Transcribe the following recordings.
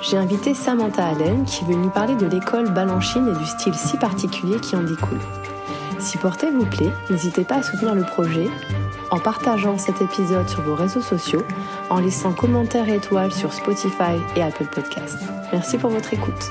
J'ai invité Samantha Allen qui veut nous parler de l'école Balanchine et du style si particulier qui en découle. Si Porté vous plaît, n'hésitez pas à soutenir le projet en partageant cet épisode sur vos réseaux sociaux, en laissant commentaires et étoiles sur Spotify et Apple Podcasts. Merci pour votre écoute.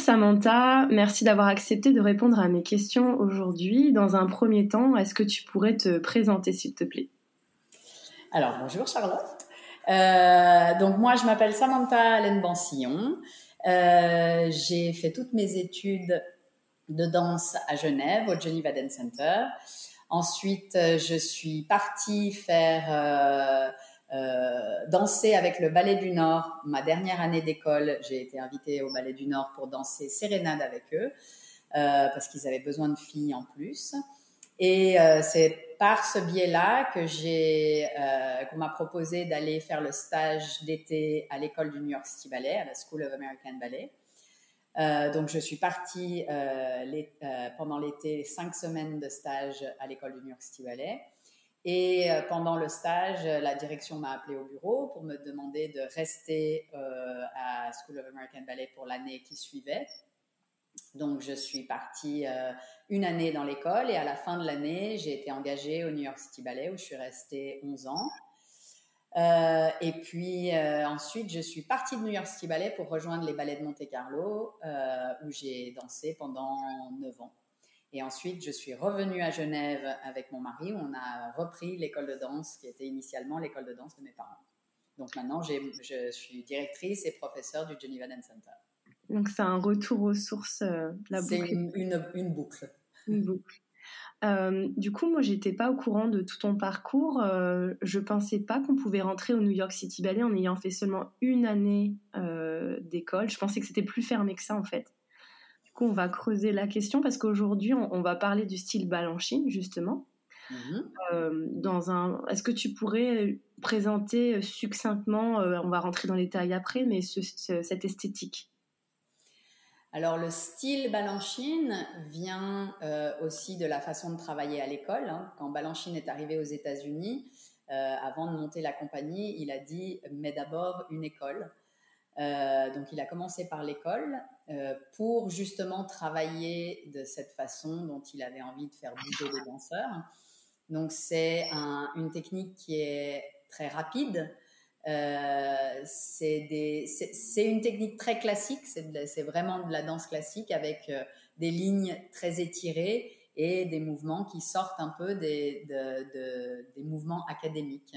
Samantha, merci d'avoir accepté de répondre à mes questions aujourd'hui. Dans un premier temps, est-ce que tu pourrais te présenter s'il te plaît? Alors bonjour Charlotte. Euh, donc moi je m'appelle Samantha Alain Bansillon. Euh, j'ai fait toutes mes études de danse à Genève au Geneva Dance Center. Ensuite je suis partie faire euh, danser avec le Ballet du Nord. Ma dernière année d'école, j'ai été invitée au Ballet du Nord pour danser sérénade avec eux, euh, parce qu'ils avaient besoin de filles en plus. Et euh, c'est par ce biais-là que j'ai, euh, qu'on m'a proposé d'aller faire le stage d'été à l'école du New York City Ballet, à la School of American Ballet. Euh, donc, je suis partie pendant l'été cinq semaines de stage à l'école du New York City Ballet. Et euh, pendant le stage, la direction m'a appelé au bureau pour me demander de rester euh, à School of American Ballet pour l'année qui suivait. Donc, je suis partie euh, une année dans l'école et à la fin de l'année, j'ai été engagée au New York City Ballet où je suis restée 11 ans. et puis ensuite, je suis partie de New York City Ballet pour rejoindre les ballets de Monte Carlo où j'ai dansé pendant 9 ans. Et ensuite, je suis revenue à Genève avec mon mari où on a repris l'école de danse qui était initialement l'école de danse de mes parents. Donc maintenant, je suis directrice et professeure du Geneva Dance Center. Donc c'est un retour aux sources, euh, la boucle. C'est une, une, boucle. Une boucle. Euh, du coup, moi, j'étais pas au courant de tout ton parcours. Euh, je pensais pas qu'on pouvait rentrer au New York City Ballet en ayant fait seulement une année euh, d'école. Je pensais que c'était plus fermé que ça, en fait on va creuser la question parce qu'aujourd'hui, on, va parler du style Balanchine, justement. Mhm. Euh, dans un, est-ce que tu pourrais présenter succinctement, euh, on va rentrer dans les détails après, mais cette esthétique? Alors le style Balanchine vient euh, aussi de la façon de travailler à l'école. Hein. Quand Balanchine est arrivé aux États-Unis, avant de monter la compagnie, il a dit mais d'abord une école. donc il a commencé par l'école pour justement travailler de cette façon dont il avait envie de faire bouger les danseurs. Donc c'est une technique qui est très rapide. Euh, c'est une technique très classique, c'est vraiment de la danse classique avec euh, des lignes très étirées et des mouvements qui sortent un peu des, des mouvements académiques.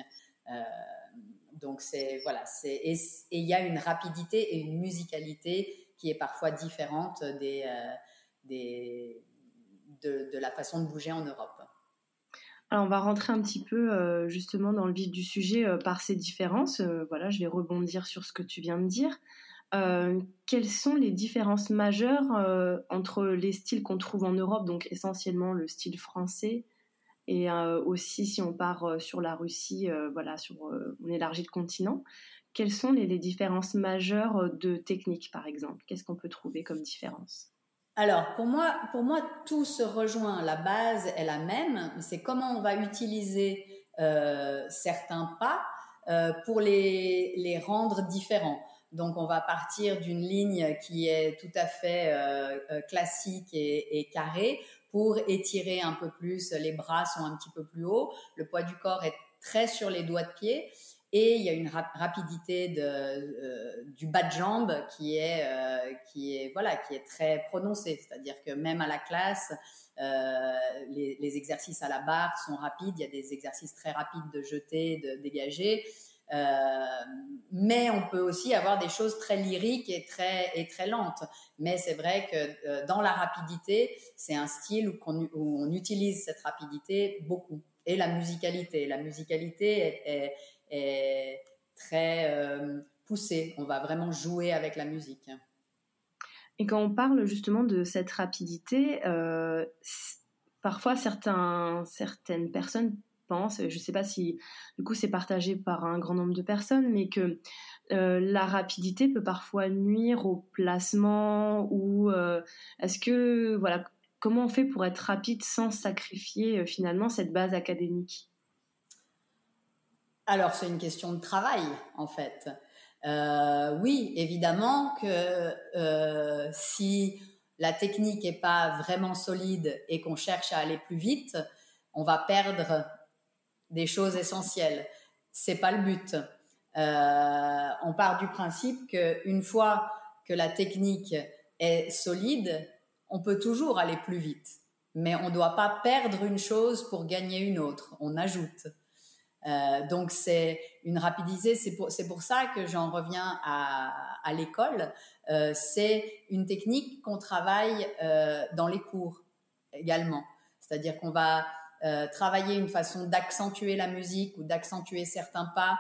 donc c'est voilà, et il y a une rapidité et une musicalité qui est parfois différente des, euh, des, de, la façon de bouger en Europe. Alors on va rentrer un petit peu euh, justement dans le vif du sujet euh, par ces différences. voilà, je vais rebondir sur ce que tu viens de dire. quelles sont les différences majeures entre les styles qu'on trouve en Europe, donc essentiellement le style français, et aussi si on part sur la Russie, voilà, sur, on élargit le continent, quelles sont les, différences majeures euh, de technique, par exemple? Qu'est-ce qu'on peut trouver comme différence? Alors, pour moi, pour moi, tout se rejoint. La base est la même. C'est comment on va utiliser euh, certains pas euh, pour les, les, rendre différents. Donc, on va partir d'une ligne qui est tout à fait classique et, et, carrée pour étirer un peu plus. Les bras sont un petit peu plus hauts. Le poids du corps est très sur les doigts de pied. Et il y a une rapidité de, euh, du bas de jambe qui est, euh, qui est, voilà, qui est très prononcée. C'est-à-dire que même à la classe, euh, les, exercices à la barre sont rapides. Il y a des exercices très rapides de jeter, de dégager. Mais on peut aussi avoir des choses très lyriques et très, et très lentes. Mais c'est vrai que dans la rapidité, c'est un style où, on, utilise cette rapidité beaucoup. Et la musicalité. La musicalité est, très euh, poussée. On va vraiment jouer avec la musique. Et quand on parle justement de cette rapidité, euh, parfois certaines personnes pensent, je ne sais pas si du coup c'est partagé par un grand nombre de personnes, mais que euh, la rapidité peut parfois nuire au placement ou euh, est-ce que voilà comment on fait pour être rapide sans sacrifier finalement cette base académique? Alors c'est une question de travail en fait. oui, évidemment que si la technique n'est pas vraiment solide et qu'on cherche à aller plus vite, on va perdre des choses essentielles. C'est pas le but. Euh, on part du principe qu'une fois que la technique est solide, on peut toujours aller plus vite. Mais on ne doit pas perdre une chose pour gagner une autre. On ajoute. Euh, donc c'est une rapidité. C'est pour, pour ça que j'en reviens à, à l'école. Euh, c'est une technique qu'on travaille euh, dans les cours également. C'est-à-dire qu'on va travailler une façon d'accentuer la musique ou d'accentuer certains pas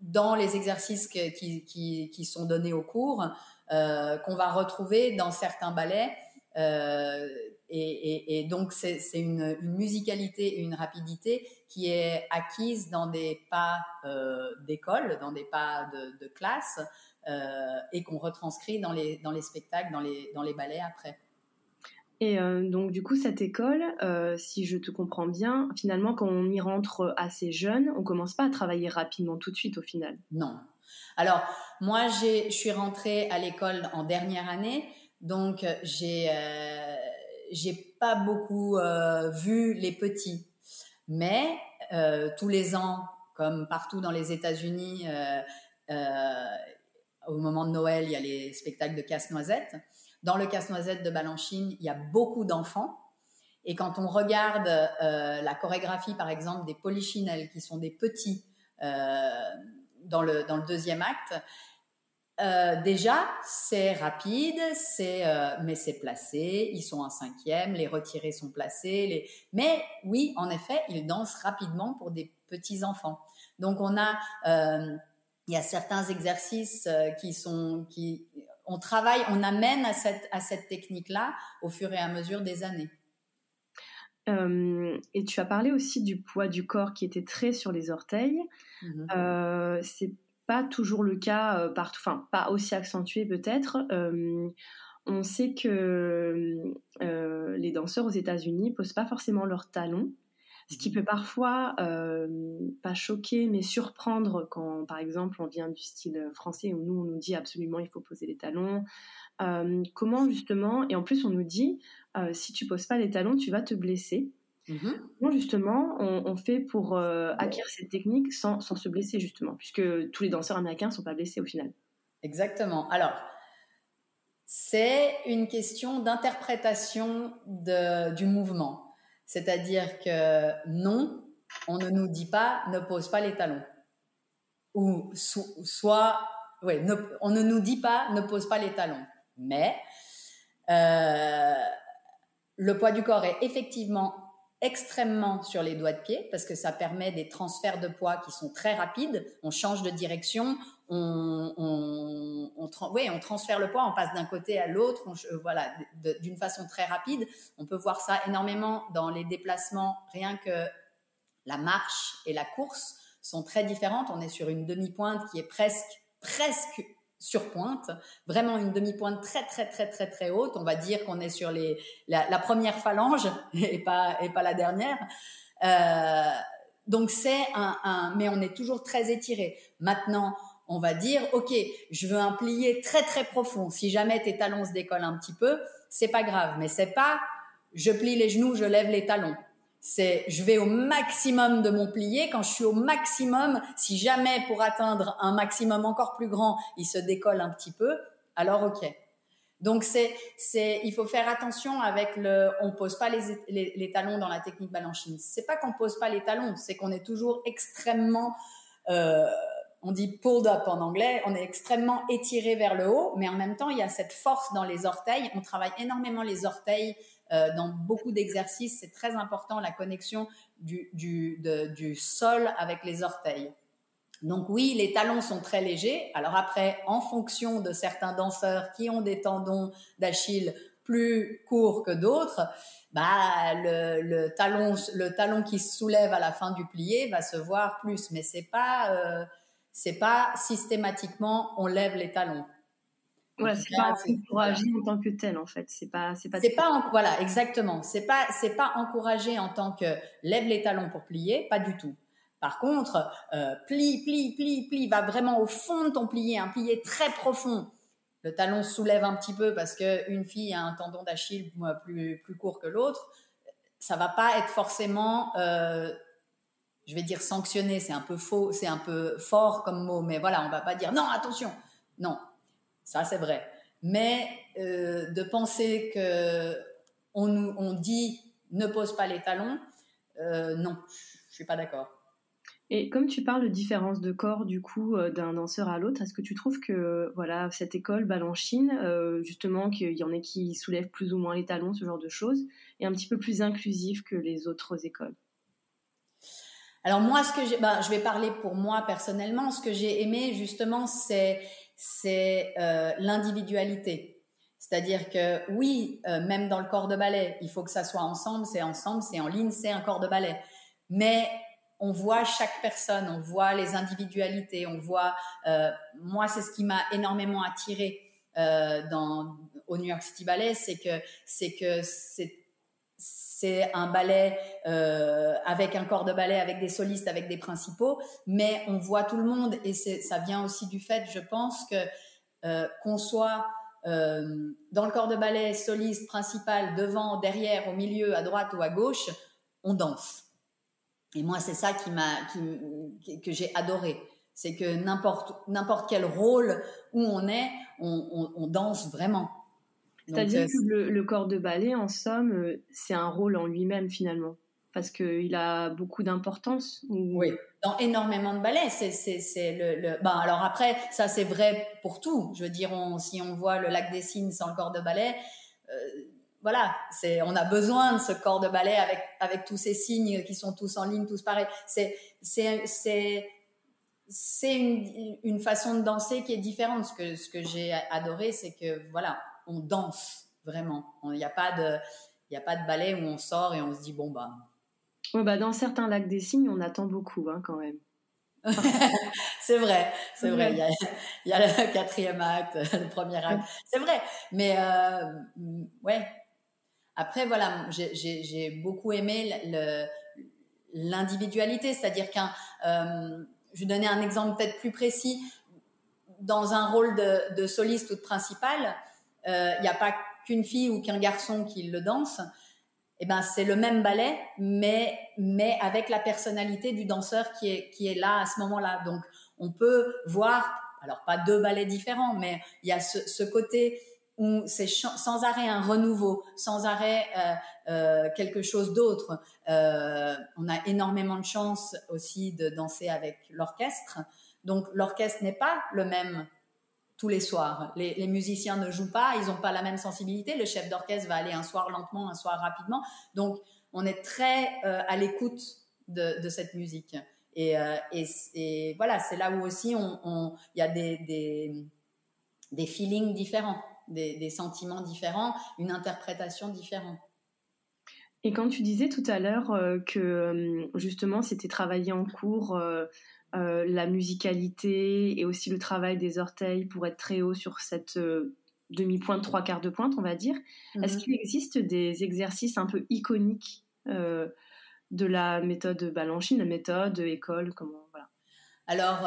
dans les exercices qui, qui, qui, sont donnés au cours, qu'on va retrouver dans certains ballets. Euh, et, et, et, donc c'est une, une, musicalité et une rapidité qui est acquise dans des pas euh, d'école, dans des pas de, de classe, euh, et qu'on retranscrit dans les, dans les spectacles, dans les, dans les ballets après. Et euh, donc du coup, cette école, euh, si je te comprends bien, finalement, quand on y rentre assez jeune, on commence pas à travailler rapidement tout de suite au final? Non. Alors moi, je suis rentrée à l'école en dernière année, donc j'ai euh, j'ai pas beaucoup euh, vu les petits, mais euh, tous les ans, comme partout dans les États-Unis, au moment de Noël, il y a les spectacles de casse-noisette. Dans le casse-noisette de Balanchine, il y a beaucoup d'enfants. Et quand on regarde euh, la chorégraphie, par exemple, des polichinelles, qui sont des petits euh, dans, le, dans le deuxième acte, euh, déjà, c'est rapide, c'est euh, mais c'est placé. Ils sont en cinquième, les retirés sont placés. Les... Mais oui, en effet, ils dansent rapidement pour des petits enfants. Donc on a, euh, il y a certains exercices qui sont qui on travaille, on amène à cette, à cette technique-là au fur et à mesure des années. Euh, et tu as parlé aussi du poids du corps qui était très sur les orteils. Mmh. Euh, c'est pas toujours le cas euh, partout, enfin pas aussi accentué peut-être. Euh, on sait que euh, les danseurs aux États-Unis posent pas forcément leurs talons ce qui peut parfois euh, pas choquer mais surprendre quand par exemple on vient du style français où nous on nous dit absolument il faut poser les talons. Euh, comment justement et en plus on nous dit euh, si tu poses pas les talons tu vas te blesser mmh. Justement on, on fait pour euh, acquérir cette technique sans, sans, se blesser justement puisque tous les danseurs américains sont pas blessés au final exactement alors c'est une question d'interprétation du mouvement c'est-à-dire que non, on ne nous dit pas ne pose pas les talons. Ou soit, ouais, on ne nous dit pas ne pose pas les talons. Mais euh, le poids du corps est effectivement extrêmement sur les doigts de pied parce que ça permet des transferts de poids qui sont très rapides. On change de direction, on, on, on, on transfère le poids, on passe d'un côté à l'autre, euh, voilà, d'une façon très rapide. On peut voir ça énormément dans les déplacements, rien que la marche et la course sont très différentes. On est sur une demi-pointe qui est presque, presque sur pointe, vraiment une demi-pointe très très très très très haute. On va dire qu'on est sur les la, première phalange et pas et pas la dernière. Euh, donc c'est un, mais on est toujours très étiré. Maintenant, on va dire, ok, je veux un plié très très profond. Si jamais tes talons se décollent un petit peu, c'est pas grave. Mais c'est pas, je plie les genoux, je lève les talons. C'est je vais au maximum de mon plié. Quand je suis au maximum, si jamais pour atteindre un maximum encore plus grand, il se décolle un petit peu, alors ok. Donc c'est c'est il faut faire attention avec le on pose pas les, les, talons dans la technique balanchine. C'est pas qu'on pose pas les talons, c'est qu'on est toujours extrêmement euh, on dit pulled up en anglais, on est extrêmement étiré vers le haut, mais en même temps il y a cette force dans les orteils. On travaille énormément les orteils euh, dans beaucoup d'exercices. C'est très important la connexion du sol avec les orteils. Donc oui, les talons sont très légers. Alors après, en fonction de certains danseurs qui ont des tendons d'Achille plus courts que d'autres, bah le, talon le talon qui se soulève à la fin du plié va se voir plus. Mais c'est pas euh, c'est pas systématiquement on lève les talons. Voilà, c'est pas encouragé en tant que tel en fait. C'est pas c'est pas. C'est pas voilà exactement. C'est pas c'est pas encouragé en tant que lève les talons pour plier, pas du tout. Par contre, euh, plie, plie, plie, plie, va vraiment au fond de ton plié, un plié très profond. Le talon soulève un petit peu parce qu'une fille a un tendon d'Achille plus, plus court que l'autre. Ça va pas être forcément, euh, je vais dire sanctionné, c'est un peu faux, c'est un peu fort comme mot, mais voilà, on va pas dire non, attention. Non, ça c'est vrai. Mais euh, de penser que on, on dit ne pose pas les talons, euh, non, je suis pas d'accord. Et comme tu parles de différence de corps du coup euh, d'un danseur à l'autre, est-ce que tu trouves que voilà cette école Balanchine, justement qu'il y en ait qui soulèvent plus ou moins les talons, ce genre de choses, est un petit peu plus inclusive que les autres écoles? Alors moi, ce que j'ai, ben, je vais parler pour moi personnellement. Ce que j'ai aimé justement, c'est c'est euh, l'individualité. C'est-à-dire que oui, même dans le corps de ballet, il faut que ça soit ensemble, c'est ensemble, c'est en ligne, c'est un corps de ballet. Mais on voit chaque personne, on voit les individualités, on voit. Euh, moi, c'est ce qui m'a énormément attiré euh, dans au New York City Ballet, c'est que c'est que c'est c'est un ballet euh, avec un corps de ballet, avec des solistes, avec des principaux, mais on voit tout le monde et ça vient aussi du fait, je pense, que qu'on soit dans le corps de ballet, soliste, principal, devant, derrière, au milieu, à droite ou à gauche, on danse. Et moi, c'est ça qui m'a, que j'ai adoré. C'est que n'importe, n'importe quel rôle où on est, on, danse vraiment. C'est-à-dire que le, le, corps de ballet, en somme, euh, c'est un rôle en lui-même finalement, parce qu'il a beaucoup d'importance. Oui, dans énormément de ballets, c'est, le, le... Ben, alors après, ça c'est vrai pour tout. Je veux dire, si on voit le lac des Cygnes sans le corps de ballet, euh, voilà, c'est, on a besoin de ce corps de ballet avec, avec tous ces signes qui sont tous en ligne, tous pareils. C'est, c'est, c'est, c'est une, une, façon de danser qui est différente. Ce que, ce que j'ai adoré, c'est que, voilà, on danse vraiment. Il n'y a pas de, il a pas de ballet où on sort et on se dit, bon, bah. bah dans certains lacs des signes, on attend beaucoup, hein, quand même. c'est vrai, c'est vrai. Il y, a, il y, a, le quatrième acte, le premier acte. C'est vrai. Mais, euh, ouais, après, voilà, j'ai beaucoup aimé l'individualité, c'est-à-dire qu'un, euh, je vais donner un exemple peut-être plus précis. Dans un rôle de, soliste ou de principal, euh, il n'y a pas qu'une fille ou qu'un garçon qui le danse. Eh ben, c'est le même ballet, mais, mais avec la personnalité du danseur qui est, qui est là à ce moment-là. Donc, on peut voir, alors pas deux ballets différents, mais il y a ce, côté où c'est sans arrêt un renouveau, sans arrêt euh, euh, quelque chose d'autre. On a énormément de chance aussi de danser avec l'orchestre. Donc l'orchestre n'est pas le même tous les soirs. Les, musiciens ne jouent pas, ils n'ont pas la même sensibilité. Le chef d'orchestre va aller un soir lentement, un soir rapidement. Donc on est très à l'écoute de, cette musique. Et, et, voilà, c'est là où aussi il on, y a des, des, feelings différents des, sentiments différents, une interprétation différente. Et quand tu disais tout à l'heure euh, que euh, justement c'était travaillé en cours euh, la musicalité et aussi le travail des orteils pour être très haut sur cette demi-pointe, trois quarts de pointe, on va dire, est-ce mhm. qu'il existe des exercices un peu iconiques de la méthode Balanchine, la méthode école, comment voilà. Alors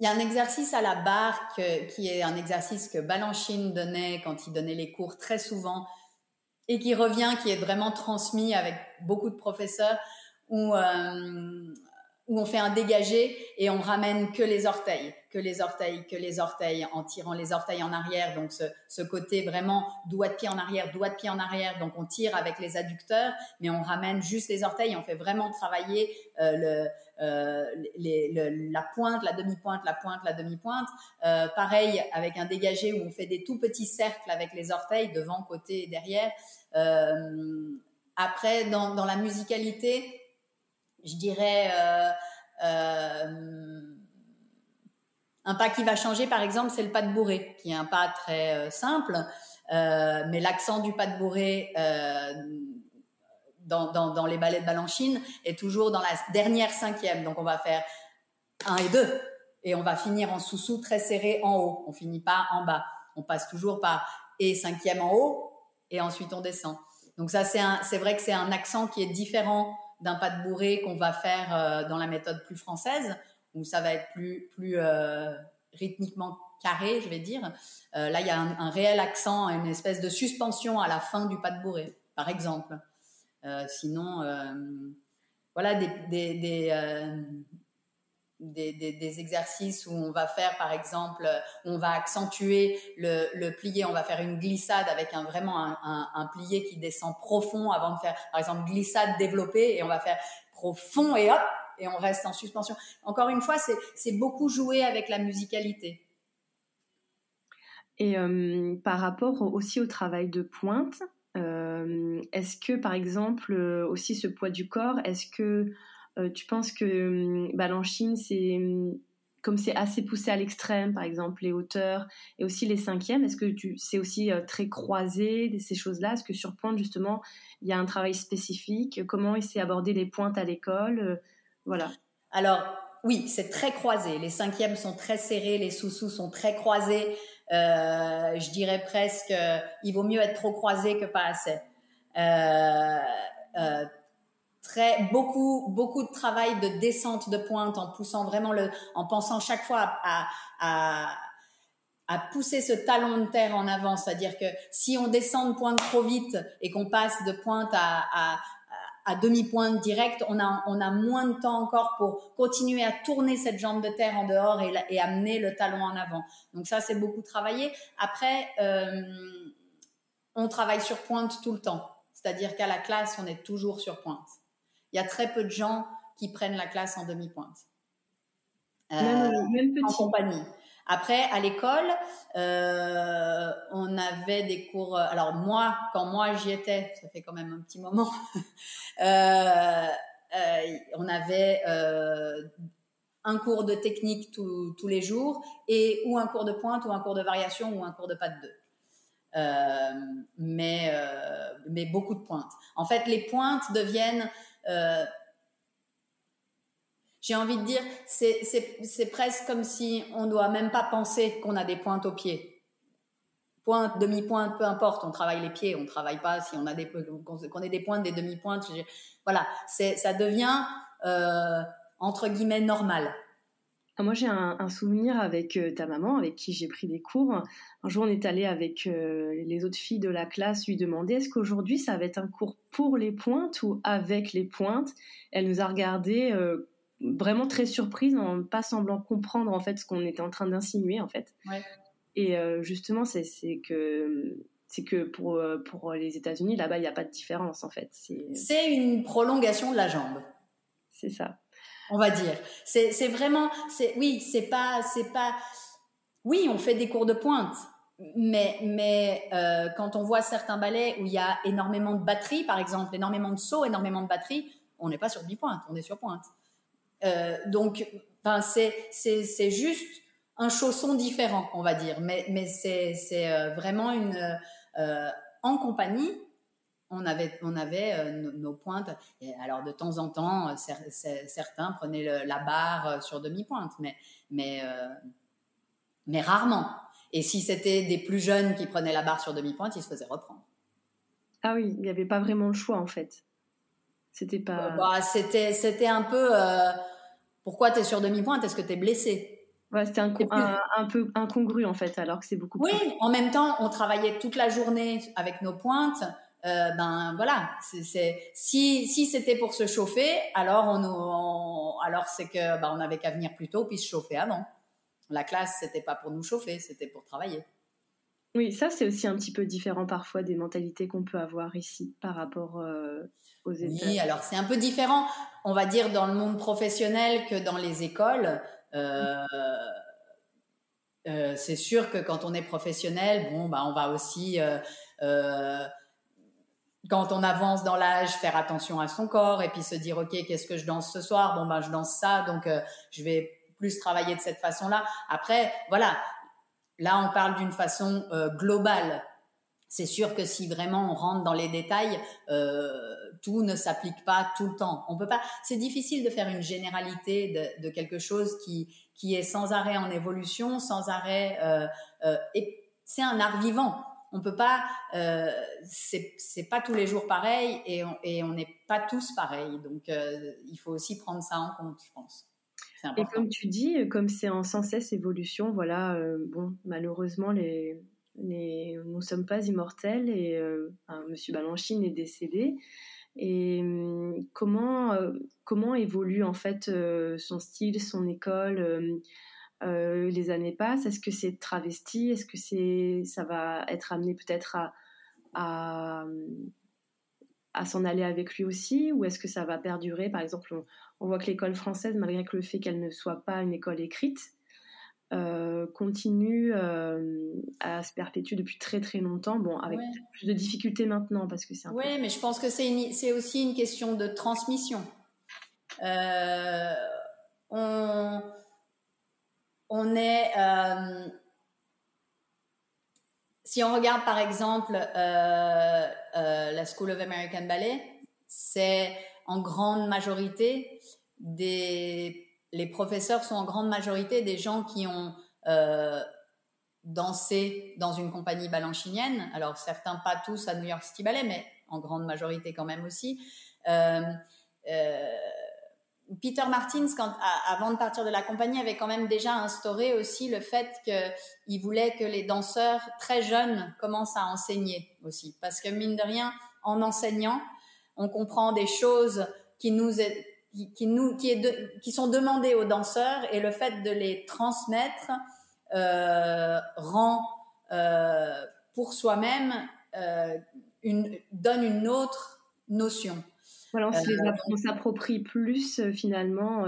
il y a un exercice à la barre qui est un exercice que Balanchine donnait quand il donnait les cours très souvent. et qui revient, qui est vraiment transmis avec beaucoup de professeurs, où, euh, où on fait un dégagé et on ramène que les orteils, que les orteils, que les orteils, en tirant les orteils en arrière. Donc ce, ce côté vraiment doigt de pied en arrière, doigt de pied en arrière. Donc on tire avec les adducteurs, mais on ramène juste les orteils. On fait vraiment travailler euh, le, euh, les, le, la pointe, la demi-pointe, la pointe, la demi-pointe. Euh, pareil avec un dégagé où on fait des tout petits cercles avec les orteils devant, côté et derrière. Euh, après, dans, dans la musicalité, je dirais, euh, euh, un pas qui va changer, par exemple, c'est le pas de bourré, qui est un pas très euh, simple, mais l'accent du pas de bourré dans, les ballets de Balanchine est toujours dans la dernière cinquième. Donc, on va faire un et deux, et on va finir en sous-sous très serré en haut. On finit pas en bas. On passe toujours par et cinquième en haut, et ensuite on descend. Donc ça, c'est vrai que c'est un accent qui est différent d'un pas de bourré qu'on va faire euh, dans la méthode plus française, où ça va être plus, plus euh, rythmiquement carré, je vais dire. Euh, là, il y a un, réel accent, une espèce de suspension à la fin du pas de bourré, par exemple. Sinon, voilà des, des, des, exercices où on va faire, par exemple, où on va accentuer le, le, plié, on va faire une glissade avec un, vraiment un, un, un, plié qui descend profond avant de faire, par exemple, glissade développée, et on va faire profond et hop, et on reste en suspension. Encore une fois, c'est beaucoup jouer avec la musicalité. Et euh, par rapport aussi au travail de pointe, euh, est-ce que, par exemple, aussi ce poids du corps, est-ce que euh, tu penses que euh, Balanchine, c'est comme c'est assez poussé à l'extrême, par exemple les hauteurs et aussi les cinquièmes, est-ce que c'est aussi euh, très croisé ces choses-là? Est-ce que sur pointe justement il y a un travail spécifique? Comment s'est abordé les pointes à l'école? Voilà. Alors oui, c'est très croisé. Les cinquièmes sont très serrés, les sous-sous sont très croisés. Euh, je dirais presque, euh, il vaut mieux être trop croisé que pas assez. Euh, très beaucoup beaucoup de travail de descente de pointe en poussant vraiment le en pensant chaque fois à, pousser ce talon de terre en avant c'est-à-dire que si on descend de pointe trop vite et qu'on passe de pointe à, à, demi-pointe directe, on a, on a moins de temps encore pour continuer à tourner cette jambe de terre en dehors et, et amener le talon en avant. Donc ça, c'est beaucoup travaillé. Après, euh, on travaille sur pointe tout le temps. C'est-à-dire qu'à la classe, on est toujours sur pointe il y a très peu de gens qui prennent la classe en demi-pointe. Euh, même, même en compagnie. Après, à l'école, euh, on avait des cours. Euh, alors moi, quand moi j'y étais, ça fait quand même un petit moment. euh, on avait un cours de technique tout, tous les jours et ou un cours de pointe ou un cours de variation ou un cours de pas de deux. mais mais beaucoup de pointes. En fait, les pointes deviennent euh, j'ai envie de dire, c'est presque comme si on doit même pas penser qu'on a des pointes aux pieds. Pointe, demi-pointe, peu importe, on travaille les pieds, on travaille pas si on a des ait des pointes, des demi-pointes. Voilà, ça devient euh, entre guillemets normal. Moi, j'ai un, un, souvenir avec euh, ta maman, avec qui j'ai pris des cours. Un jour, on est allé avec euh, les autres filles de la classe lui demander est-ce qu'aujourd'hui, ça va être un cours pour les pointes ou avec les pointes? Elle nous a regardé euh, vraiment très surprise, en pas semblant comprendre en fait ce qu'on était en train d'insinuer en fait. Ouais. Et justement, c'est que c'est que pour, pour les États-Unis, là-bas, il n'y a pas de différence en fait. C'est une prolongation de la jambe. C'est ça on va dire. C'est vraiment, c'est oui, c'est pas, c'est pas. Oui, on fait des cours de pointe, mais mais euh, quand on voit certains ballets où il y a énormément de batterie, par exemple, énormément de sauts, énormément de batterie, on n'est pas sur mi-pointe, on est sur pointe. Euh, donc, enfin, c'est juste un chausson différent, on va dire, mais mais c'est euh, vraiment une en compagnie on avait, on avait euh, nos, nos, pointes. Et alors, de temps en temps, euh, cer certains prenaient le, la barre euh, sur demi-pointe, mais, mais, mais rarement. Et si c'était des plus jeunes qui prenaient la barre sur demi-pointe, ils se faisaient reprendre. Ah oui, il n'y avait pas vraiment le choix, en fait. C'était pas. Bah, c'était, c'était un peu. Euh, pourquoi tu es sur demi-pointe? Est-ce que tu es blessé? Ouais, c'était un, un, un, peu incongru en fait, alors que c'est beaucoup. Oui, en même temps, on travaillait toute la journée avec nos pointes. Ben voilà, c'est si si c'était pour se chauffer, alors on, alors c'est que ben, on avait qu'à venir plus tôt puis se chauffer avant. La classe c'était pas pour nous chauffer, c'était pour travailler. Oui, ça c'est aussi un petit peu différent parfois des mentalités qu'on peut avoir ici par rapport aux États. Oui, alors c'est un peu différent, on va dire dans le monde professionnel que dans les écoles. Euh, euh, c'est sûr que quand on est professionnel, bon, bah, on va aussi, euh, euh, quand on avance dans l'âge, faire attention à son corps et puis se dire, OK, qu'est-ce que je danse ce soir? Bon, ben, je danse ça, donc je vais plus travailler de cette façon-là. Après, voilà, là, on parle d'une façon globale. C'est sûr que si vraiment on rentre dans les détails, tout ne s'applique pas tout le temps. On peut pas. C'est difficile de faire une généralité de, quelque chose qui qui est sans arrêt en évolution, sans arrêt. Euh, euh, et c'est un art vivant. On peut pas. Euh, c'est pas tous les jours pareil et on n'est pas tous pareils. Donc euh, il faut aussi prendre ça en compte, je pense. Et comme tu dis, comme c'est en sans cesse évolution, voilà. Euh, bon, malheureusement les les, nous ne sommes pas immortels et euh, Monsieur Balanchine est décédé. Et hum, comment, comment évolue en fait son style, son école euh, les années passent. Est-ce que c'est travesti? Est-ce que c'est, ça va être amené peut-être à, à, à s'en aller avec lui aussi? Ou est-ce que ça va perdurer? Par exemple, on, on voit que l'école française, malgré que le fait qu'elle ne soit pas une école écrite, euh, continue euh, à se perpétuer depuis très très longtemps, bon, avec plus de difficultés maintenant parce que c'est Oui, mais je pense que c'est aussi une question de transmission. Euh, on, on est. si on regarde par exemple la School of American Ballet, c'est en grande majorité des les professeurs sont en grande majorité des gens qui ont euh, dansé dans une compagnie balanchinienne. Alors certains pas tous à New York City Ballet, mais en grande majorité quand même aussi. Euh, euh, Peter Martins, quand, avant de partir de la compagnie, avait quand même déjà instauré aussi le fait qu'il voulait que les danseurs très jeunes commencent à enseigner aussi. Parce que mine de rien, en enseignant, on comprend des choses qui nous, qui, nous, qui, est qui sont demandés aux danseurs et le fait de les transmettre euh, rend euh, pour soi-même euh, une, donne une autre notion. Voilà, on s'approprie plus finalement.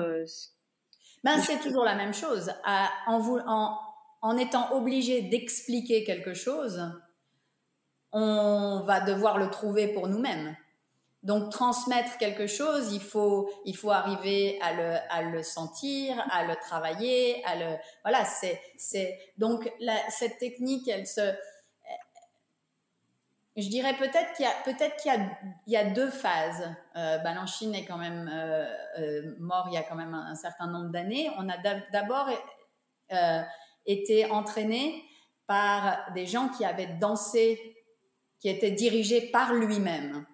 ben, c'est toujours la même chose. en, en, en étant obligé d'expliquer quelque chose, on va devoir le trouver pour nous-mêmes. Donc transmettre quelque chose, il faut il faut arriver à le à le sentir, à le travailler, à le voilà c'est c'est donc la, cette technique elle se je dirais peut-être qu'il y a peut-être qu'il y a il y a deux phases. Euh, Balanchine est quand même euh, euh, mort il y a quand même un, certain nombre d'années. On a d'abord été entraîné par des gens qui avaient dansé, qui étaient dirigés par lui-même.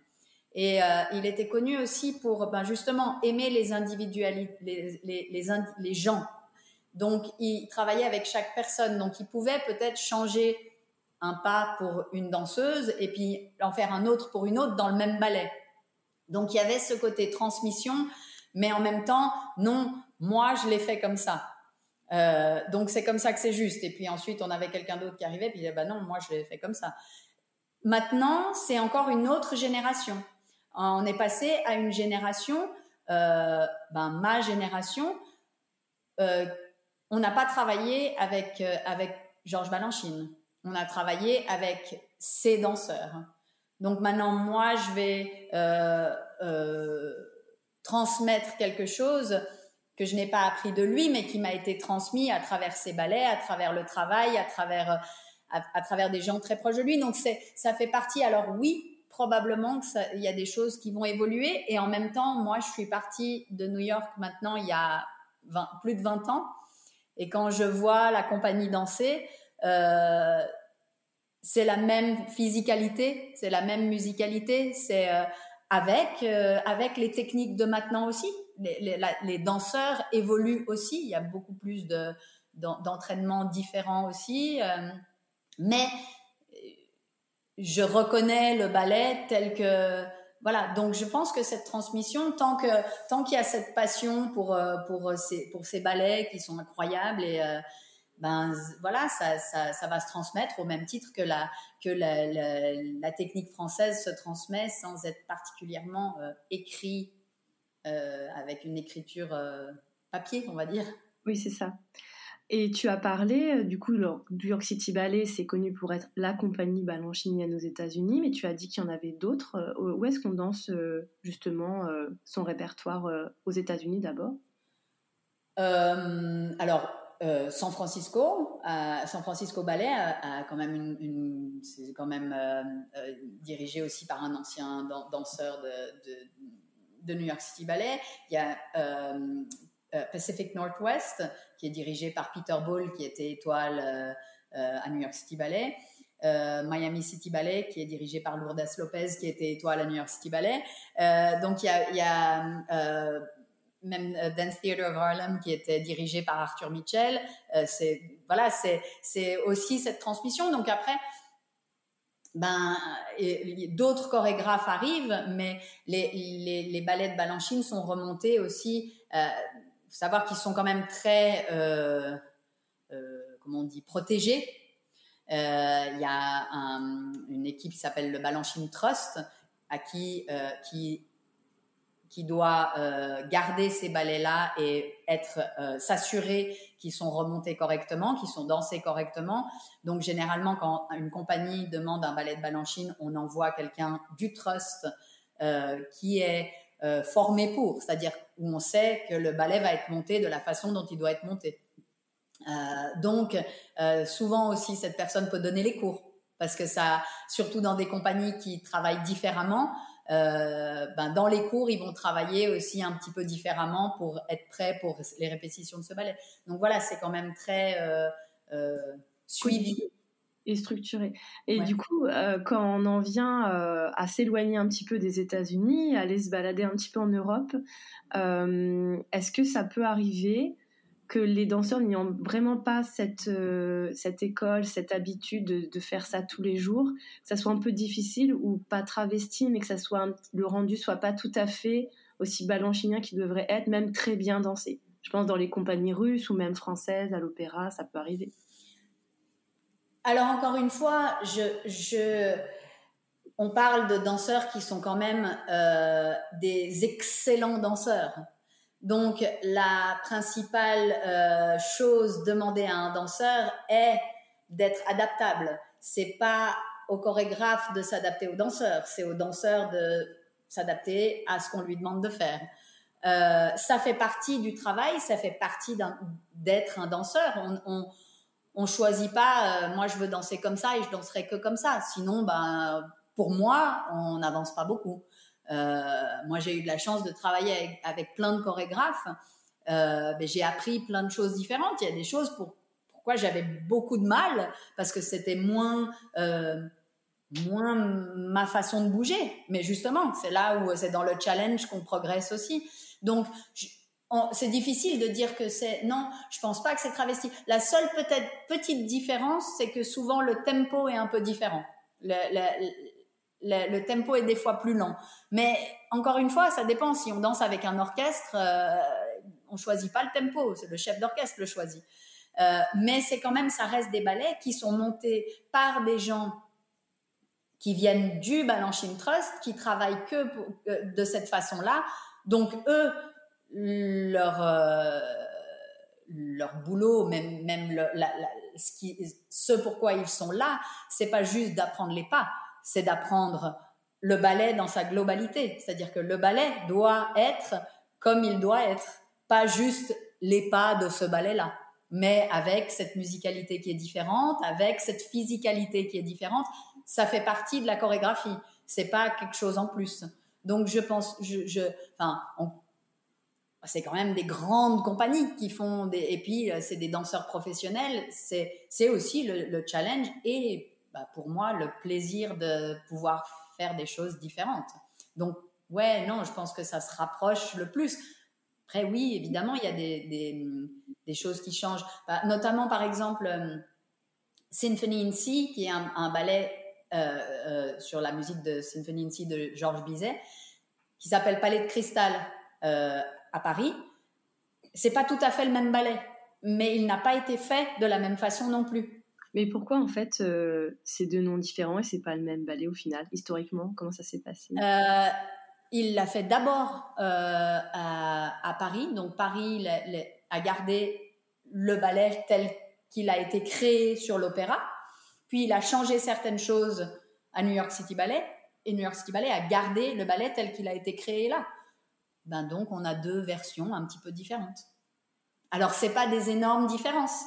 Et il était connu aussi pour ben, justement aimer les individualités, les, les, gens. Donc, il travaillait avec chaque personne. Donc, il pouvait peut-être changer un pas pour une danseuse et puis en faire un autre pour une autre dans le même ballet. Donc, il y avait ce côté transmission, mais en même temps, non, moi, je l'ai fait comme ça. Euh, donc, c'est comme ça que c'est juste. Et puis ensuite, on avait quelqu'un d'autre qui arrivait, puis il disait, bah non, moi, je l'ai fait comme ça. Maintenant, c'est encore une autre génération. On est passé à une génération, euh, ben, ma génération, euh, on n'a pas travaillé avec, avec Georges Balanchine. On a travaillé avec ses danseurs. Donc maintenant, moi, je vais transmettre quelque chose que je n'ai pas appris de lui, mais qui m'a été transmis à travers ses ballets, à travers le travail, à travers, à travers des gens très proches de lui. Donc c'est, ça fait partie. Alors oui, probablement qu'il y a des choses qui vont évoluer. Et en même temps, moi, je suis partie de New York maintenant il y a plus de 20 ans. Et quand je vois la compagnie danser, euh, c'est la même physicalité, c'est la même musicalité, c'est euh, avec, euh, avec les techniques de maintenant aussi. Les, danseurs évoluent aussi, il y a beaucoup plus d'entraînements différents aussi. mais je reconnais le ballet tel que voilà. Donc je pense que cette transmission, tant que tant qu'il y a cette passion pour pour ces pour ces ballets qui sont incroyables et ben voilà, ça, ça, ça, va se transmettre au même titre que la que la, la, technique française se transmet sans être particulièrement écrit avec une écriture papier, on va dire. Oui, c'est ça. Et tu as parlé, euh, du coup, du York City Ballet, c'est connu pour être la compagnie balanchinienne aux États-Unis, mais tu as dit qu'il y en avait d'autres. Euh, où est-ce qu'on danse euh, justement son répertoire aux États-Unis d'abord? Alors, San Francisco, San Francisco Ballet a, quand même c'est quand même dirigé aussi par un ancien danseur de, New York City Ballet. Il y a euh, Pacific Northwest, qui est dirigé par Peter Ball, qui était étoile euh, euh, à New York City Ballet. Miami City Ballet, qui est dirigé par Lourdes Lopez, qui était étoile à New York City Ballet. donc il y a même Dance Theatre of Harlem, qui était dirigé par Arthur Mitchell. c'est voilà, c'est aussi cette transmission. Donc après, ben, d'autres chorégraphes arrivent, mais les, les, ballets de Balanchine sont remontés aussi faut savoir qu'ils sont quand même très, euh, euh, comment on dit, protégés. Euh, il y a une équipe qui s'appelle le Balanchine Trust, à qui, qui, qui doit garder ces ballets-là et être s'assurer qu'ils sont remontés correctement, qu'ils sont dansés correctement. Donc généralement, quand une compagnie demande un ballet de Balanchine, on envoie quelqu'un du trust qui est euh, formé pour, c'est-à-dire où on sait que le ballet va être monté de la façon dont il doit être monté. Euh, donc, euh, souvent aussi, cette personne peut donner les cours, parce que ça, surtout dans des compagnies qui travaillent différemment, ben dans les cours, ils vont travailler aussi un petit peu différemment pour être prêts pour les répétitions de ce ballet. Donc voilà, c'est quand même très suivi et structuré. Et du coup, euh, quand on en vient euh, à s'éloigner un petit peu des États-Unis, aller se balader un petit peu en Europe, euh, est-ce que ça peut arriver que les danseurs n'ayant vraiment pas cette, cette école, cette habitude de, faire ça tous les jours, que ça soit un peu difficile ou pas travesti, mais que ça soit le rendu soit pas tout à fait aussi balanchinien qu'il devrait être, même très bien dansé. Je pense dans les compagnies russes ou même françaises, à l'opéra, ça peut arriver. Alors encore une fois, on parle de danseurs qui sont quand même euh, des excellents danseurs. Donc la principale euh, chose demandée à un danseur est d'être adaptable. C'est pas au chorégraphe de s'adapter au danseur, c'est au danseur de s'adapter à ce qu'on lui demande de faire. Euh, ça fait partie du travail, ça fait partie d'être un, danseur. on, on choisit pas, euh, moi je veux danser comme ça et je danserai que comme ça. Sinon, ben, pour moi, on n'avance pas beaucoup. Euh, moi, j'ai eu de la chance de travailler avec, plein de chorégraphes. Euh, j'ai appris plein de choses différentes. Il y a des choses pour pourquoi j'avais beaucoup de mal parce que c'était moins moins ma façon de bouger. Mais justement, c'est là où c'est dans le challenge qu'on progresse aussi. Donc, c'est difficile de dire que c'est non, je pense pas que c'est travesti. La seule peut-être petite différence, c'est que souvent le tempo est un peu différent. Le, tempo est des fois plus lent. Mais encore une fois, ça dépend. Si on danse avec un orchestre, euh, on choisit pas le tempo, c'est le chef d'orchestre le choisit. Euh, mais c'est quand même, ça reste des ballets qui sont montés par des gens qui viennent du Balanchine Trust, qui travaillent que euh, de cette façon-là. Donc eux, leur, euh, leur boulot, même, même ce, qui, ce pourquoi ils sont là, c'est pas juste d'apprendre les pas, c'est d'apprendre le ballet dans sa globalité. C'est-à-dire que le ballet doit être comme il doit être, pas juste les pas de ce ballet-là, mais avec cette musicalité qui est différente, avec cette physicalité qui est différente. Ça fait partie de la chorégraphie. C'est pas quelque chose en plus. Donc je pense, je, enfin, c'est quand même des grandes compagnies qui font des et puis euh, c'est des danseurs professionnels c'est c'est aussi le, challenge et bah, pour moi le plaisir de pouvoir faire des choses différentes donc ouais non je pense que ça se rapproche le plus après oui évidemment il y a des choses qui changent bah, notamment par exemple euh, Symphony in C qui est un, ballet sur la musique de Symphony in C de Georges Bizet, qui s'appelle Palais de Cristal à Paris. C'est pas tout à fait le même ballet, mais il n'a pas été fait de la même façon non plus. Mais pourquoi en fait euh, ces deux noms différents et c'est pas le même ballet au final historiquement Comment ça s'est passé? Euh, Il l'a fait d'abord euh, à, Paris, donc Paris a gardé le ballet tel qu'il a été créé sur l'opéra, puis il a changé certaines choses à New York City Ballet et New York City Ballet a gardé le ballet tel qu'il a été créé là. Ben donc on a deux versions un petit peu différentes. Alors c'est pas des énormes différences.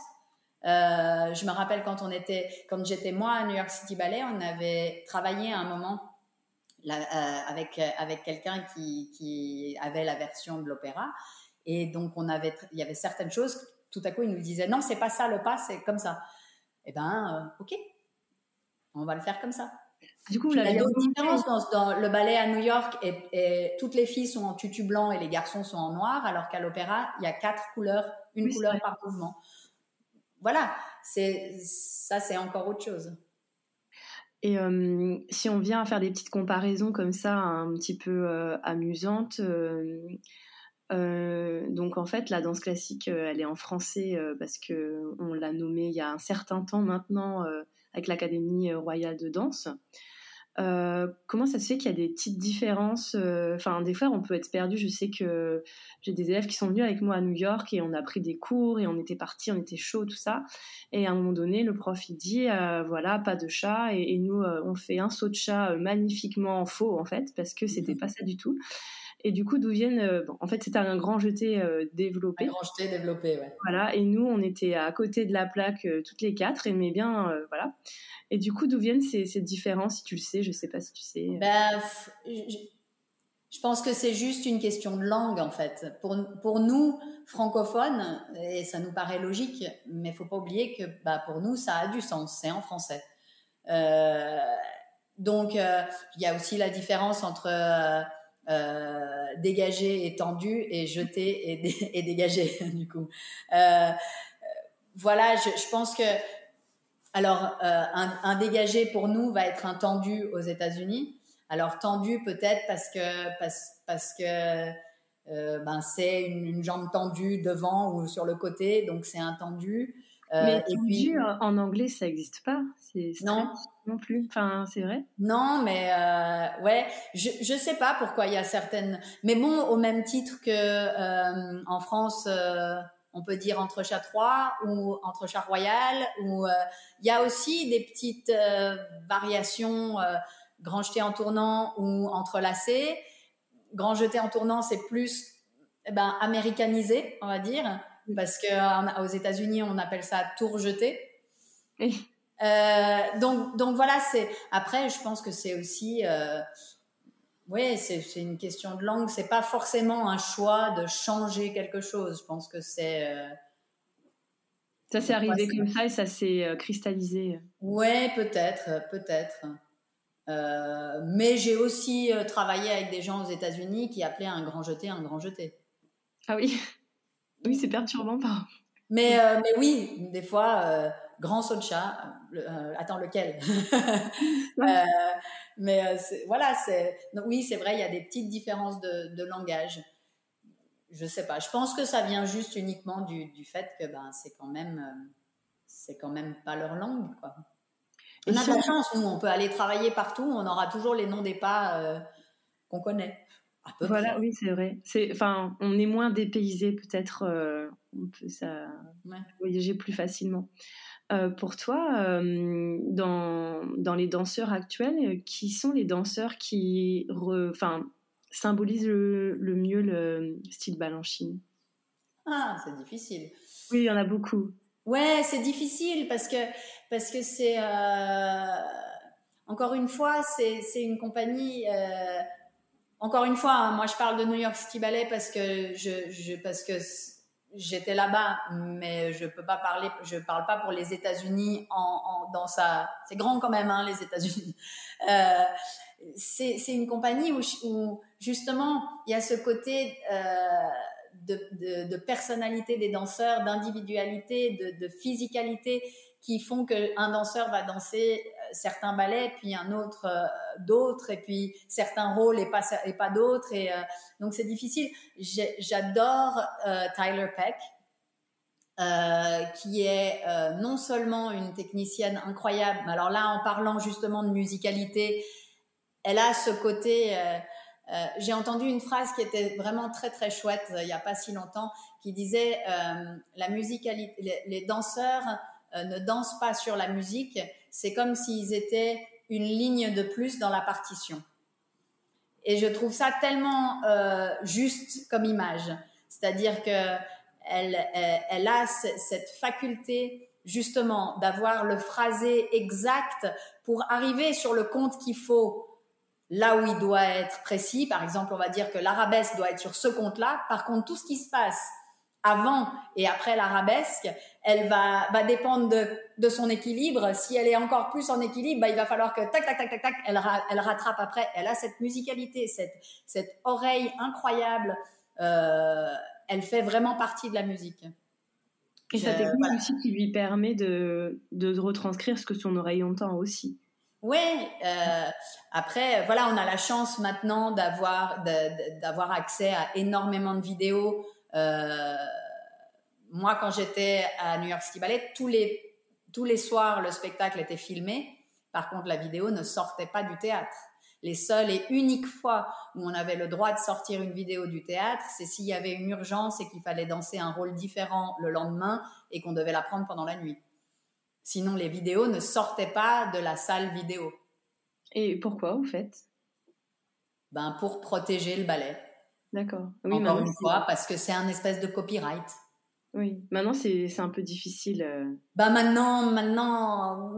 Euh, je me rappelle quand on était, quand j'étais moi à New York City Ballet, on avait travaillé à un moment là, euh, avec avec quelqu'un qui, qui avait la version de l'opéra, et donc on avait, il y avait certaines choses. Tout à coup, il nous disait non, c'est pas ça le pas, c'est comme ça. Eh ben, euh, ok, on va le faire comme ça. Du coup, il y a d'autres différences dans, dans, le ballet à New York et, et, toutes les filles sont en tutu blanc et les garçons sont en noir, alors qu'à l'opéra, il y a quatre couleurs, une couleur par mouvement voilà, c'est ça, c'est encore autre chose. Et euh, si on vient à faire des petites comparaisons comme ça, un petit peu euh, amusantes, euh, donc en fait, la danse classique, elle est en français parce que on l'a nommée il y a un certain temps maintenant avec l'Académie royale de danse. Euh, comment ça se fait qu'il y a des petites différences euh, Enfin, des fois, on peut être perdu. Je sais que j'ai des élèves qui sont venus avec moi à New York et on a pris des cours et on était partis, on était chaud, tout ça. Et à un moment donné, le prof il dit euh, voilà, pas de chat. Et, nous, on fait un saut de chat magnifiquement faux en fait, parce que c'était pas ça du tout. Et du coup, d'où viennent. bon, en fait, c'était un grand jeté développé. Un grand jeté développé, ouais. Voilà. Et nous, on était à côté de la plaque toutes les quatre, mais bien, voilà. Et du coup, d'où viennent ces, ces, différences, si tu le sais Je ne sais pas si tu sais. Ben, je, pense que c'est juste une question de langue, en fait. Pour, nous, francophones, et ça nous paraît logique, mais il faut pas oublier que bah, pour nous, ça a du sens, c'est en français. Euh, donc, euh, il y a aussi la différence entre dégager et tendu et jeter et, dégager, du coup. Voilà, je pense que alors, euh, un, dégagé pour nous va être un tendu aux États-Unis. Alors tendu peut-être parce que parce, que euh, ben c'est une, jambe tendue devant ou sur le côté, donc c'est un tendu. Euh, Mais et puis, en anglais, ça n'existe pas. non, non plus. Enfin, c'est vrai. Non, mais ouais, je je sais pas pourquoi il y a certaines. Mais bon, au même titre que en France on peut dire entre chat 3 ou entre chat royal ou euh, il y a aussi des petites euh, variations euh, grand jeté en tournant ou entrelacé. Grand jeté en tournant c'est plus eh ben américanisé on va dire parce que aux États-Unis on appelle ça tour jeté. Donc donc voilà c'est après je pense que c'est aussi oui, c'est une question de langue. C'est pas forcément un choix de changer quelque chose. Je pense que c'est. Euh, ça s'est arrivé comme ça et ça s'est euh, cristallisé. Ouais, peut-être, peut-être. Euh, mais j'ai aussi travaillé avec des gens aux États-Unis qui appelaient un grand jeté un grand jeté. Ah oui, oui, c'est perturbant par. Mais, mais oui, des fois, grand saut de chat. Attends, lequel? Mais euh, voilà, c'est oui, c'est vrai, il y a des petites différences de, langage. Je sais pas. Je pense que ça vient juste uniquement du, du fait que ben c'est quand même euh, c'est quand même pas leur langue quoi. On a de la chance, nous, on peut aller travailler partout, on aura toujours les noms des pas euh, qu'on connaît. Voilà, oui, c'est vrai. C'est, enfin, on est moins dépaysé, peut-être, on peut ça voyager plus facilement. Euh, pour toi, euh, dans, dans, les danseurs actuels, qui sont les danseurs qui enfin, symbolisent le, mieux le style Balanchine? Ah, c'est difficile. Oui, il y en a beaucoup. Ouais, c'est difficile parce que parce que c'est euh, encore une fois c'est une compagnie. encore une fois, hein, moi je parle de New York City Ballet parce que je, je parce que j'étais là-bas, mais je peux pas parler, je parle pas pour les États-Unis en, dans sa, c'est grand quand même, hein, les États-Unis. Euh, c'est, une compagnie où, justement il y a ce côté euh, de, personnalité des danseurs, d'individualité, de, de physicalité qui font qu'un danseur va danser certains ballets, puis un autre d'autres, et puis certains rôles et pas et pas d'autres, et donc c'est difficile. J'adore Tyler Peck. qui est non seulement une technicienne incroyable, mais alors là, en parlant justement de musicalité, elle a ce côté. j'ai entendu une phrase qui était vraiment très très chouette il n'y a pas si longtemps, qui disait la musicalité, les, les danseurs euh, ne dansent pas sur la musique, c'est comme s'ils étaient une ligne de plus dans la partition. Et je trouve ça tellement euh, juste comme image. C'est-à-dire que elle, elle, a cette faculté justement d'avoir le phrasé exact pour arriver sur le compte qu'il faut là où il doit être précis. Par exemple, on va dire que l'arabesque doit être sur ce compte-là. Par contre, tout ce qui se passe avant et après l'arabesque, elle va dépendre de, de, son équilibre. Si elle est encore plus en équilibre, bah, il va falloir que tac, tac, tac, tac, tac, elle, elle rattrape après. Elle a cette musicalité, cette, cette oreille incroyable. Euh, elle fait vraiment partie de la musique. Et sa technique aussi qui lui permet de, de retranscrire ce que son oreille entend aussi. Oui, euh, après, voilà, on a la chance maintenant d'avoir d'avoir accès à énormément de vidéos euh, moi, quand j'étais à New York City Ballet, tous les, tous les soirs, le spectacle était filmé. Par contre, la vidéo ne sortait pas du théâtre. Les seules et uniques fois où on avait le droit de sortir une vidéo du théâtre, c'est s'il y avait une urgence et qu'il fallait danser un rôle différent le lendemain et qu'on devait la prendre pendant la nuit. Sinon, les vidéos ne sortaient pas de la salle vidéo. Et pourquoi, vous faites Ben, pour protéger le ballet. D'accord. Oui, Encore une fois, parce que c'est un espèce de copyright. Oui, maintenant c'est un peu difficile. Euh. Bah maintenant, maintenant,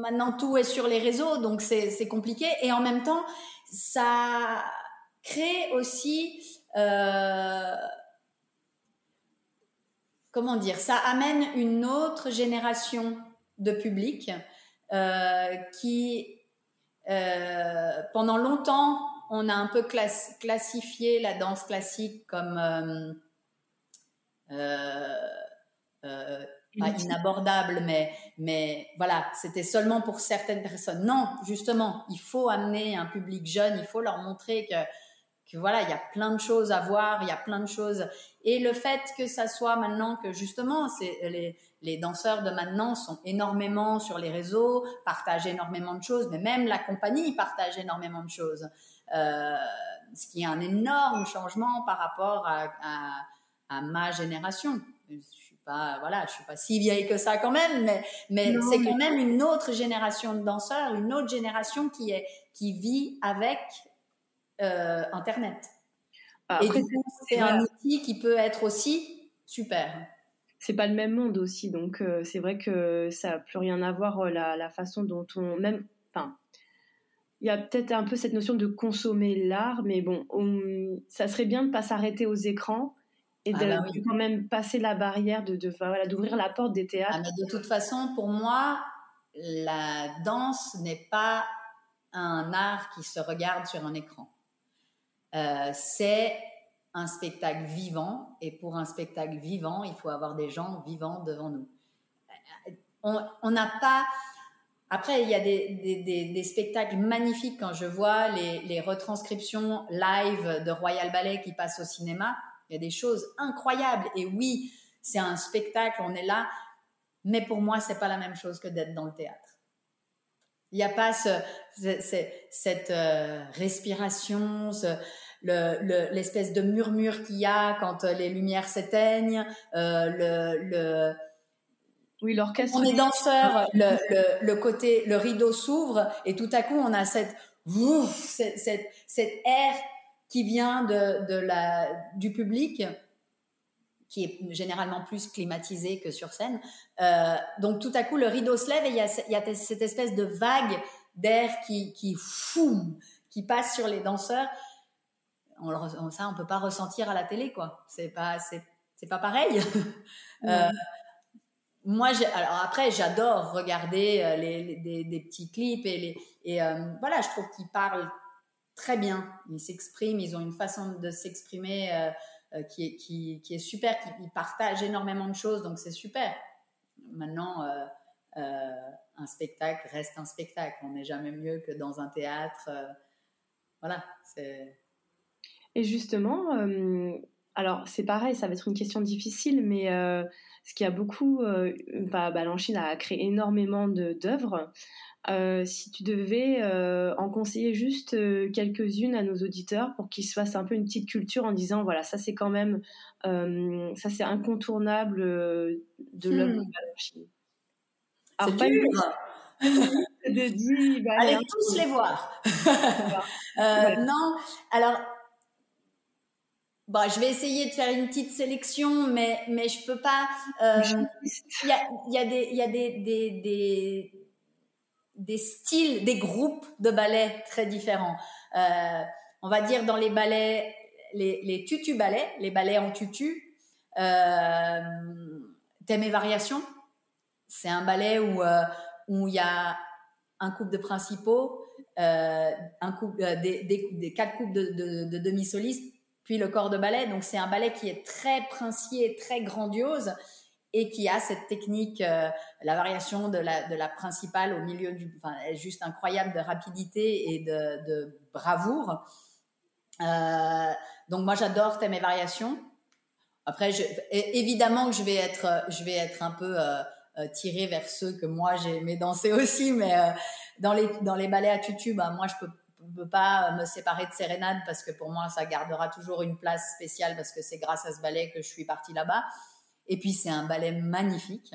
maintenant tout est sur les réseaux, donc c'est compliqué. Et en même temps, ça crée aussi, euh, comment dire, ça amène une autre génération de public euh, qui, pendant longtemps, on a un peu classifié la danse classique comme pas inabordable, mais, mais voilà, c'était seulement pour certaines personnes. Non, justement, il faut amener un public jeune, il faut leur montrer que, que voilà, il y a plein de choses à voir, il y a plein de choses. Et le fait que ça soit maintenant que justement, c'est les, les danseurs de maintenant sont énormément sur les réseaux, partagent énormément de choses, mais même la compagnie partage énormément de choses. Euh, ce qui est un énorme changement par rapport à, à, ma génération. Je suis pas, voilà, je suis pas si vieille que ça quand même, mais, mais c'est quand même une autre génération de danseurs, une autre génération qui est, qui vit avec euh, Internet. Ah, après, Et c'est un outil qui peut être aussi super. C'est pas le même monde aussi, donc euh, c'est vrai que ça n'a plus rien à voir la, la façon dont on, même, enfin, il y a peut-être un peu cette notion de consommer l'art, mais bon, ça serait bien de ne pas s'arrêter aux écrans et ah de, bah quand même passer la barrière, de, de voilà, d'ouvrir la porte des théâtres. Ah, de toute façon, pour moi, la danse n'est pas un art qui se regarde sur un écran. Euh, c'est un spectacle vivant, et pour un spectacle vivant, il faut avoir des gens vivants devant nous. On n'a pas après, il y a des, spectacles magnifiques quand je vois les, retranscriptions live de Royal Ballet qui passent au cinéma. Il y a des choses incroyables. Et oui, c'est un spectacle, on est là. Mais pour moi, c'est pas la même chose que d'être dans le théâtre. Il n'y a pas cette euh, respiration, l'espèce de murmure qu'il y a quand les lumières s'éteignent, euh, le oui, l'orchestre. On est danseur, le, le, côté, le rideau s'ouvre et tout à coup on a cette, cette, cette, cette air qui vient de, de la, du public qui est généralement plus climatisé que sur scène. Euh, donc tout à coup, le rideau se lève et il y a, il y a cette espèce de vague d'air qui, qui, fou, qui passe sur les danseurs. On, ça, on peut pas ressentir à la télé, quoi. C'est pas, c'est, pas pareil. euh, moi, alors après, j'adore regarder euh, les, des, petits clips et, les, et euh, voilà, je trouve qu'ils parlent très bien. Ils s'expriment, ils ont une façon de s'exprimer euh, qui, est, qui, est super, ils partagent énormément de choses, donc c'est super. Maintenant, un spectacle reste un spectacle. On n'est jamais mieux que dans un théâtre. voilà. Et justement, alors c'est pareil, ça va être une question difficile, mais ce qui a beaucoup, bah, Balanchine a créé énormément d'œuvres. Euh, si tu devais euh, en conseiller juste euh, quelques-unes à nos auditeurs pour qu'ils se fassent un peu une petite culture en disant voilà ça c'est quand même ça c'est incontournable de l'œuvre hmm. de Balanchine. C'est dur. de dire, bah, Allez tous les voir. Non, alors Bon, je vais essayer de faire une petite sélection, mais, mais je peux pas. Il y, a, y, a, des, y a des, des, des, des styles, des groupes de ballets très différents. Euh, on va dire dans les ballets, les, les tutu ballets, les ballets en tutu, euh, thème et variation. C'est un ballet où euh, où il y a un couple de principaux, euh, un couple, des, quatre couples de, de, de demi-solistes, puis le corps de ballet. Donc c'est un ballet qui est très princier, très grandiose et qui a cette technique, euh, la variation de la, principale au milieu du, enfin, juste incroyable de rapidité et de, bravoure. Euh, donc moi j'adore thème et variations. Après, je, évidemment que je vais être, je vais être un peu euh, tirée vers ceux que moi j'ai aimé danser aussi, mais dans les dans les ballets à tutu, bah, moi je peux peux pas me séparer de Sérénade parce que pour moi ça gardera toujours une place spéciale parce que c'est grâce à ce ballet que je suis partie là-bas. Et puis c'est un ballet magnifique.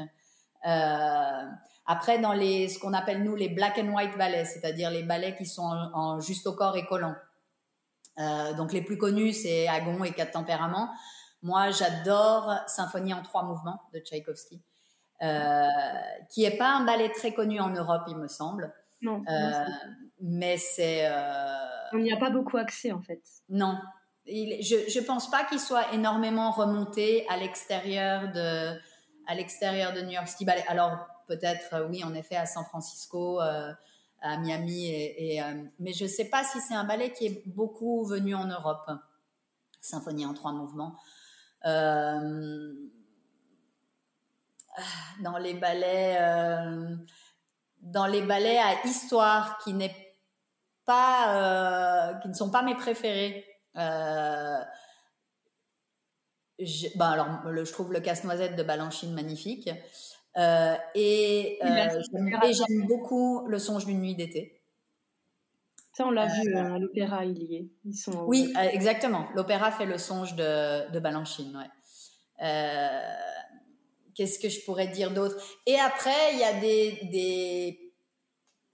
Euh, après, dans les, ce qu'on appelle nous les black and white ballets, c'est-à-dire les ballets qui sont en, juste au corps et collant. Euh, donc les plus connus, c'est Agon et Quatre tempéraments. Moi, j'adore Symphonie en trois mouvements de Tchaïkovski, euh, qui est pas un ballet très connu en Europe, il me semble. Non. Euh, mais c'est. On n'y a pas beaucoup accès en fait. Non, je ne pense pas qu'il soit énormément remonté à l'extérieur de, à l'extérieur de New York City. Alors peut-être, euh, oui, en effet, à San Francisco, euh, à Miami, euh, mais je ne sais pas si c'est un ballet qui est beaucoup venu en Europe. Symphonie en trois mouvements. dans les ballets, dans les ballets à histoire qui n'est pas, qui ne sont pas mes préférés. Euh, ben alors, je trouve le casse-noisette de Balanchine magnifique. Euh, et euh, j'aime beaucoup le songe d'une nuit d'été. Ça, on l'a vu à l'opéra, il y est. Ils sont oui, exactement. L'opéra fait le songe de, de Balanchine. Ouais. Qu'est-ce que je pourrais dire d'autre? Et après, il y a des, des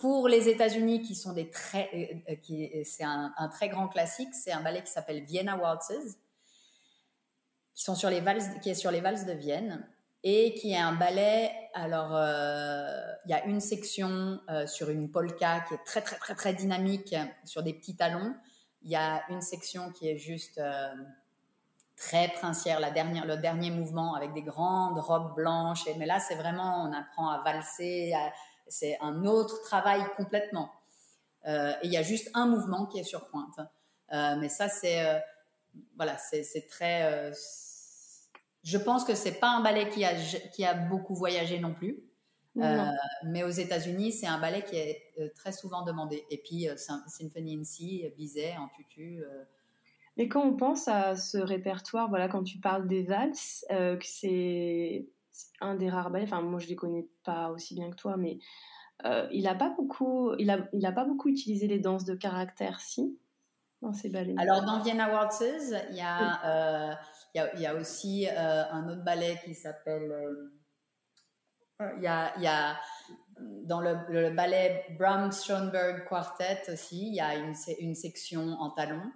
pour les États-Unis, qui sont des très, euh, euh, qui c'est un, très grand classique, c'est un ballet qui s'appelle Vienna Waltzes, qui sont sur les valses, qui est sur les valses de Vienne et qui est un ballet. Alors, euh, il y a une section sur une polka qui est très très très très dynamique sur des petits talons. Il y a une section qui est juste très princière, la dernière, le dernier mouvement avec des grandes robes blanches. Mais là, c'est vraiment, on apprend à valser. À, c'est un autre travail complètement. Euh, et il y a juste un mouvement qui est sur pointe. Euh, mais ça, c'est euh, voilà, c'est très. je pense que c'est pas un ballet qui a qui a beaucoup voyagé non plus. mais aux États-Unis, c'est un ballet qui est très souvent demandé. Et puis, Symphony in C, Bizet en tutu. Mais quand on pense à ce répertoire, voilà, quand tu parles des valses, que c'est un des rares ballets. Enfin, moi, je les connais pas aussi bien que toi, mais euh, il a pas beaucoup, il a, il a pas beaucoup utilisé les danses de caractère, si, dans ses ballets. Alors, dans Vienna Waltzes, il y a, euh, il, y a il y a, aussi euh, un autre ballet qui s'appelle. il y a, il y a dans le, le ballet Bram Schoenberg Quartet aussi, il y a une, une section en talons.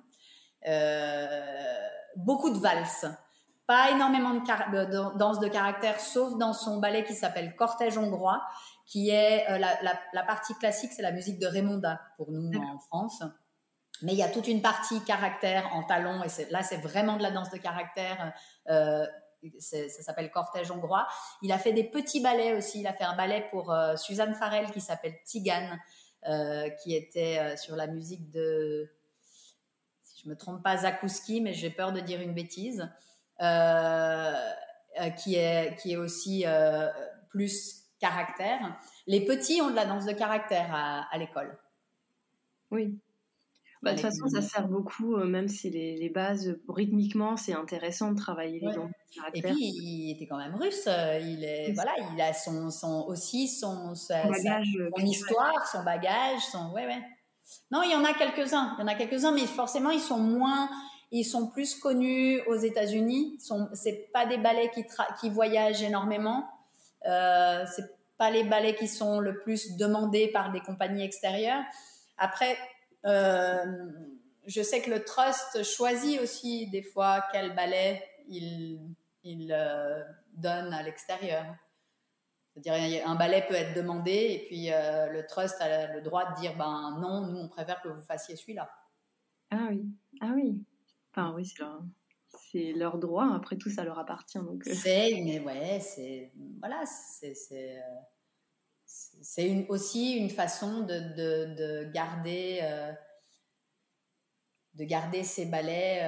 beaucoup de valses pas énormément de, de, danse de caractère, sauf dans son ballet qui s'appelle Cortège hongrois, qui est euh, la, la, la, partie classique, c'est la musique de Raymonda pour nous en France. Mais il y a toute une partie caractère en talons, et là c'est vraiment de la danse de caractère. Euh, ça s'appelle Cortège hongrois. Il a fait des petits ballets aussi. Il a fait un ballet pour euh, Suzanne Farrell qui s'appelle Tigane, euh, qui était euh, sur la musique de, si je me trompe pas, Zakouski, mais j'ai peur de dire une bêtise. Euh, euh, qui est qui est aussi euh, plus caractère. Les petits ont de la danse de caractère à, l'école. Oui. Bah, de toute façon, ça sert beaucoup, euh, même si les, bases, rythmiquement, c'est intéressant de travailler les caractère. Et puis, il était quand même russe. Euh, il, est, voilà, il a son, son aussi son, bagage, son histoire, son bagage. Son, ouais, ouais. Non, il y en a quelques-uns. Il y en a quelques-uns, mais forcément, ils sont moins ils sont plus connus aux États-Unis. Sont, c'est pas des ballets qui, voyagent énormément. Euh, c'est pas les ballets qui sont le plus demandés par des compagnies extérieures. Après, euh, je sais que le trust choisit aussi des fois quel ballet il, il euh, donne à l'extérieur. C'est-à-dire, un ballet peut être demandé et puis euh, le trust a le droit de dire ben non, nous on préfère que vous fassiez celui-là. Ah oui, ah oui. Enfin, oui, c'est leur, droit. Après tout, ça leur appartient. Donc... Euh. C'est, mais ouais, c'est. Voilà, c'est. c'est, euh, une, aussi une façon de, de, de garder. Euh, de garder ces ballets.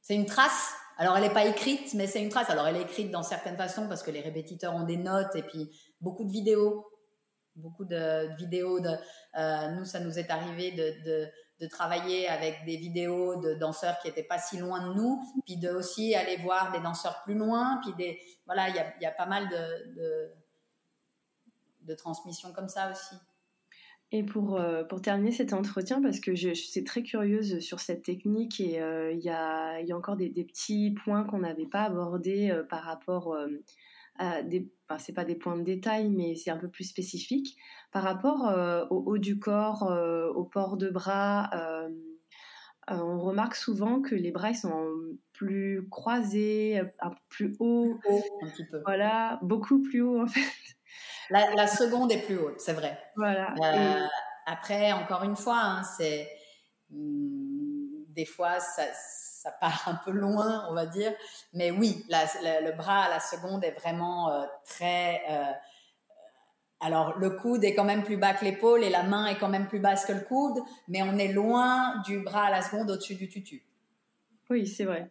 c'est une trace. Alors, elle n'est pas écrite, mais c'est une trace. Alors, elle est écrite dans certaines façons parce que les répétiteurs ont des notes et puis beaucoup de vidéos. Beaucoup de, vidéos. De, nous, ça nous est arrivé de de travailler avec des vidéos de danseurs qui étaient pas si loin de nous, puis de aussi aller voir des danseurs plus loin, puis des voilà, il y a, y a, pas mal de, de, transmissions comme ça aussi. Et pour, euh, pour terminer cet entretien, parce que je, suis très curieuse sur cette technique et euh, il y, a, y, a, encore des, petits points qu'on n'avait pas abordés euh, par rapport à des, enfin, c'est pas des points de détail, mais c'est un peu plus spécifique par rapport euh, au haut du corps, euh, au port de bras. Euh, on remarque souvent que les bras sont plus croisés, plus haut, un petit peu. Voilà, beaucoup plus haut en fait. La, seconde est plus haute, c'est vrai. Voilà. Après, encore une fois, hein, c'est hmm, des fois ça, ça, part un peu loin, on va dire. Mais oui, le bras à la seconde est vraiment très alors, le coude est quand même plus bas que l'épaule et la main est quand même plus basse que le coude, mais on est loin du bras à la seconde au-dessus du tutu. Oui, c'est vrai.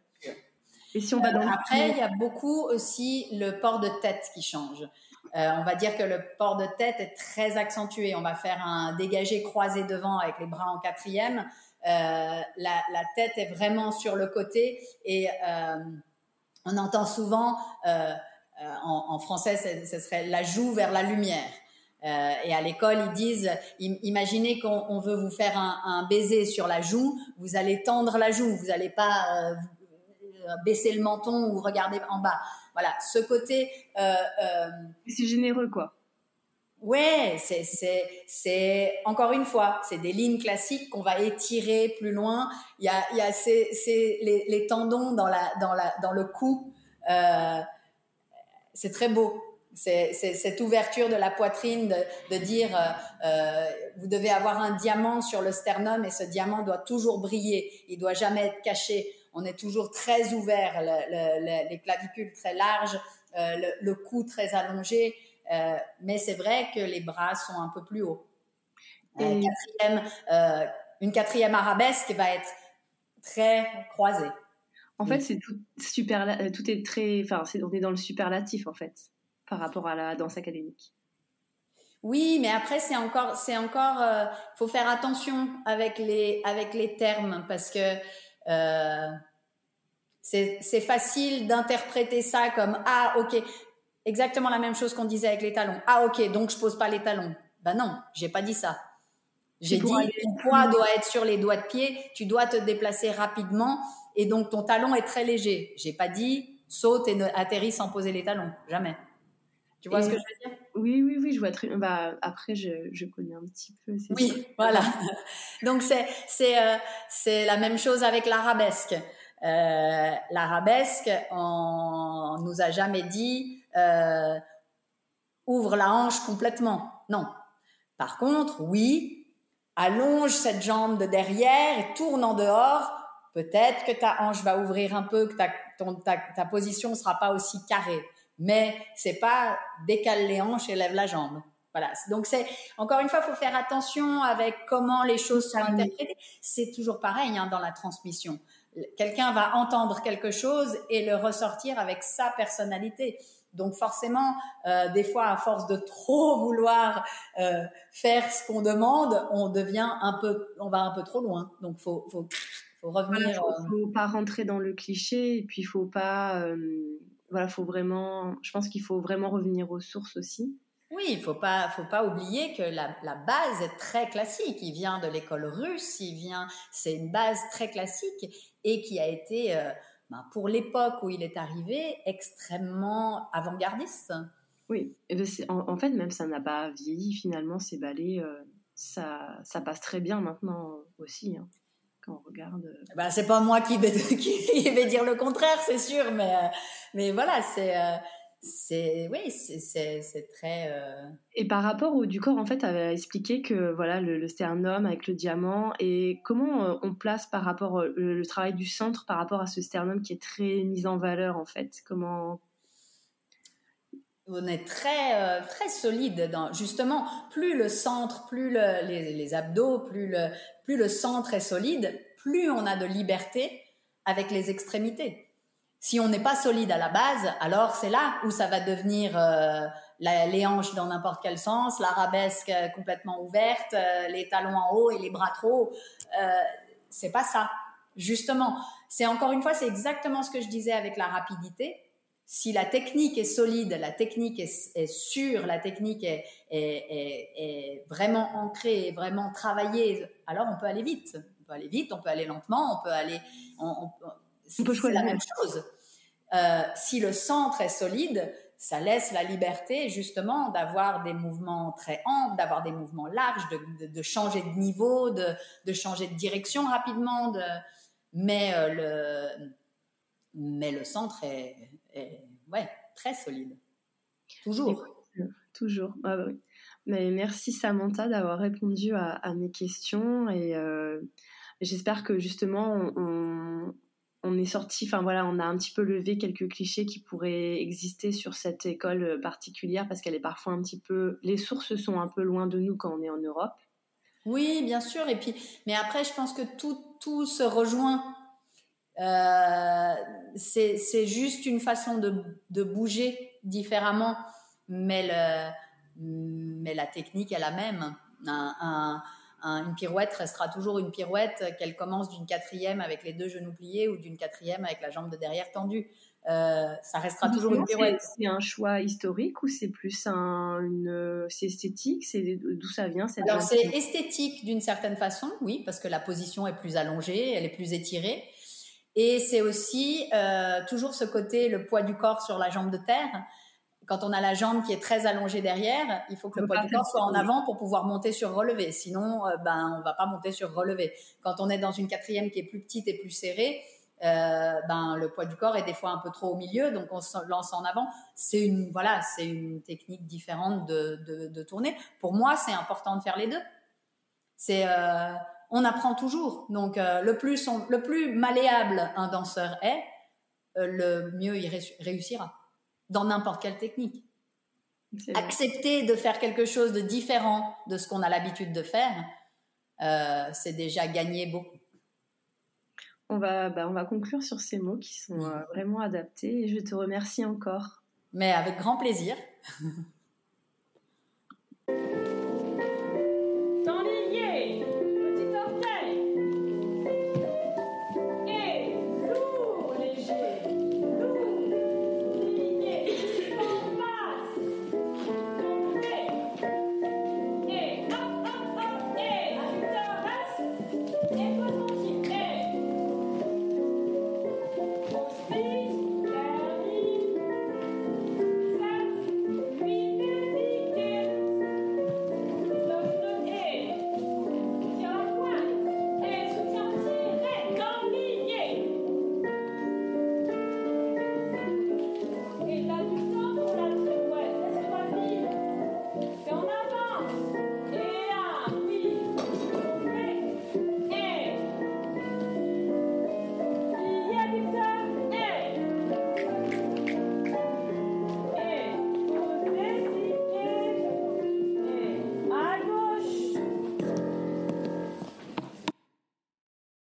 Et si on va dans Après, il y a beaucoup aussi le port de tête qui change. Euh, on va dire que le port de tête est très accentué. On va faire un dégagé croisé devant avec les bras en quatrième. Euh, la, tête est vraiment sur le côté et euh, on entend souvent euh, en, français, ce serait la joue vers la lumière. Et à l'école, ils disent, imaginez qu'on veut vous faire un, baiser sur la joue, vous allez tendre la joue, vous n'allez pas baisser le menton ou regarder en bas. Voilà, ce côté. c'est généreux, quoi. Ouais, c'est encore une fois, c'est des lignes classiques qu'on va étirer plus loin. Il y a, il y a les, tendons dans la dans la dans le cou. Euh, c'est très beau. C'est cette ouverture de la poitrine de, dire euh, euh, vous devez avoir un diamant sur le sternum et ce diamant doit toujours briller, il doit jamais être caché. On est toujours très ouvert, les clavicules très larges, le, cou très allongé, mais c'est vrai que les bras sont un peu plus hauts. une quatrième arabesque va être très croisée. En fait, c'est tout super, euh, tout est très, enfin, on est dans le superlatif en fait, par rapport à la danse académique. Oui, mais après c'est encore, c'est encore, euh, faut faire attention avec les, avec les termes parce que euh, c'est facile d'interpréter ça comme ah ok, exactement la même chose qu'on disait avec les talons. Ah ok, donc je pose pas les talons. Ben non, j'ai pas dit ça. J'ai dit ton poids doit être sur les doigts de pied, tu dois te déplacer rapidement et donc ton talon est très léger. J'ai pas dit saute et atterris sans poser les talons, jamais. Tu vois ce que je veux dire? Oui, oui, oui, je vois très bien. Bah, après, je, je, connais un petit peu. Oui, voilà. donc c'est c'est euh, c'est la même chose avec l'arabesque. Euh, l'arabesque, on, nous a jamais dit euh, ouvre la hanche complètement. Non. Par contre, oui, allonge cette jambe de derrière et tourne en dehors Peut-être que ta hanche va ouvrir un peu, que ta, ton, ta, ta position sera pas aussi carrée. Mais c'est pas décale les hanches et lève la jambe. Voilà. Donc c'est encore une fois, faut faire attention avec comment les choses sont interprétées. C'est toujours pareil hein, dans la transmission. Quelqu'un va entendre quelque chose et le ressortir avec sa personnalité. Donc forcément, euh, des fois, à force de trop vouloir euh, faire ce qu'on demande, on devient un peu, on va un peu trop loin. Donc faut, faut, faut revenir. Il euh, faut, faut pas rentrer dans le cliché et puis faut pas, euh, voilà, faut vraiment, je pense qu'il faut vraiment revenir aux sources aussi. Oui, il faut pas, faut pas oublier que la, la base est très classique. Il vient de l'école russe, il vient, c'est une base très classique et qui a été, ben, pour l'époque où il est arrivé, extrêmement avant-gardiste. Oui, et ben, en, en fait, même ça n'a pas vieilli finalement, ces ballets, euh, ça, ça passe très bien maintenant aussi, hein, quand on regarde. euh. Ben, c'est pas moi qui vais, qui vais dire le contraire, c'est sûr, mais, euh, mais voilà, c'est, c'est, oui, c'est, très. euh, Et par rapport au du corps, en fait, tu avais expliqué que voilà le, le sternum avec le diamant et comment euh, on place par rapport euh, le, le travail du centre par rapport à ce sternum qui est très mis en valeur en fait? Comment? On est très très solide dans justement plus le centre plus le- les, les abdos plus le plus le centre est solide plus on a de liberté avec les extrémités si on n'est pas solide à la base alors c'est là où ça va devenir euh, la- les hanches dans n'importe quel sens l'arabesque euh, complètement ouverte euh, les talons en haut et les bras trop hauts. euh, c'est pas ça justement c'est encore une fois c'est exactement ce que je disais avec la rapidité si la technique est solide, la technique est, est sûre, la technique est, est, est, est vraiment ancrée, vraiment travaillée, alors on peut aller vite. On peut aller vite, on peut aller lentement, on peut aller. On, on- On peut c'est choisir. la même chose. Euh, si le centre est solide, ça laisse la liberté justement d'avoir des mouvements très amples, d'avoir des mouvements larges, de, changer de niveau, de, changer de direction rapidement. Euh, le mais le centre est, très solide. Toujours. Toujours. Ah bah. Mais merci Samantha d'avoir répondu à, mes questions et euh, j'espère que justement on, on est sorti, enfin voilà, on a un petit peu levé quelques clichés qui pourraient exister sur cette école particulière parce qu'elle est parfois un petit peu, les sources sont un peu loin de nous quand on est en Europe. Oui, bien sûr. Et puis, mais après, je pense que tout, tout se rejoint. Euh, c'est juste une façon de, de bouger différemment, mais, le, mais la technique est la même. Un- une pirouette restera toujours une pirouette, qu'elle commence d'une quatrième avec les deux genoux pliés ou d'une quatrième avec la jambe de derrière tendue. Euh, ça restera toujours une pirouette. C'est un choix historique ou c'est plus un, une, c'est esthétique, c'est d'où ça vient cette Alors c'est esthétique d'une certaine façon, oui, parce que la position est plus allongée, elle est plus étirée. Et c'est aussi euh, toujours ce côté, le poids du corps sur la jambe de terre. Quand on a la jambe qui est très allongée derrière, il faut que le poids du corps soit en avant pour pouvoir monter sur relevé. Sinon, euh, ben, on va pas monter sur relevé. Quand on est dans une quatrième qui est plus petite et plus serrée, euh, ben, le poids du corps est des fois un peu trop au milieu, donc on se lance en avant. C'est une, voilà, c'est une technique différente de, de, de tourner. Pour moi, c'est important de faire les deux. C'est, euh, on apprend toujours. Donc, euh, le plus, on- le plus malléable un danseur est, le mieux il ré- réussira dans n'importe quelle technique. Accepter de faire quelque chose de différent de ce qu'on a l'habitude de faire, euh, c'est déjà gagner beaucoup. On va, bah, on va conclure sur ces mots qui sont euh, vraiment adaptés et je te remercie encore. Mais avec grand plaisir.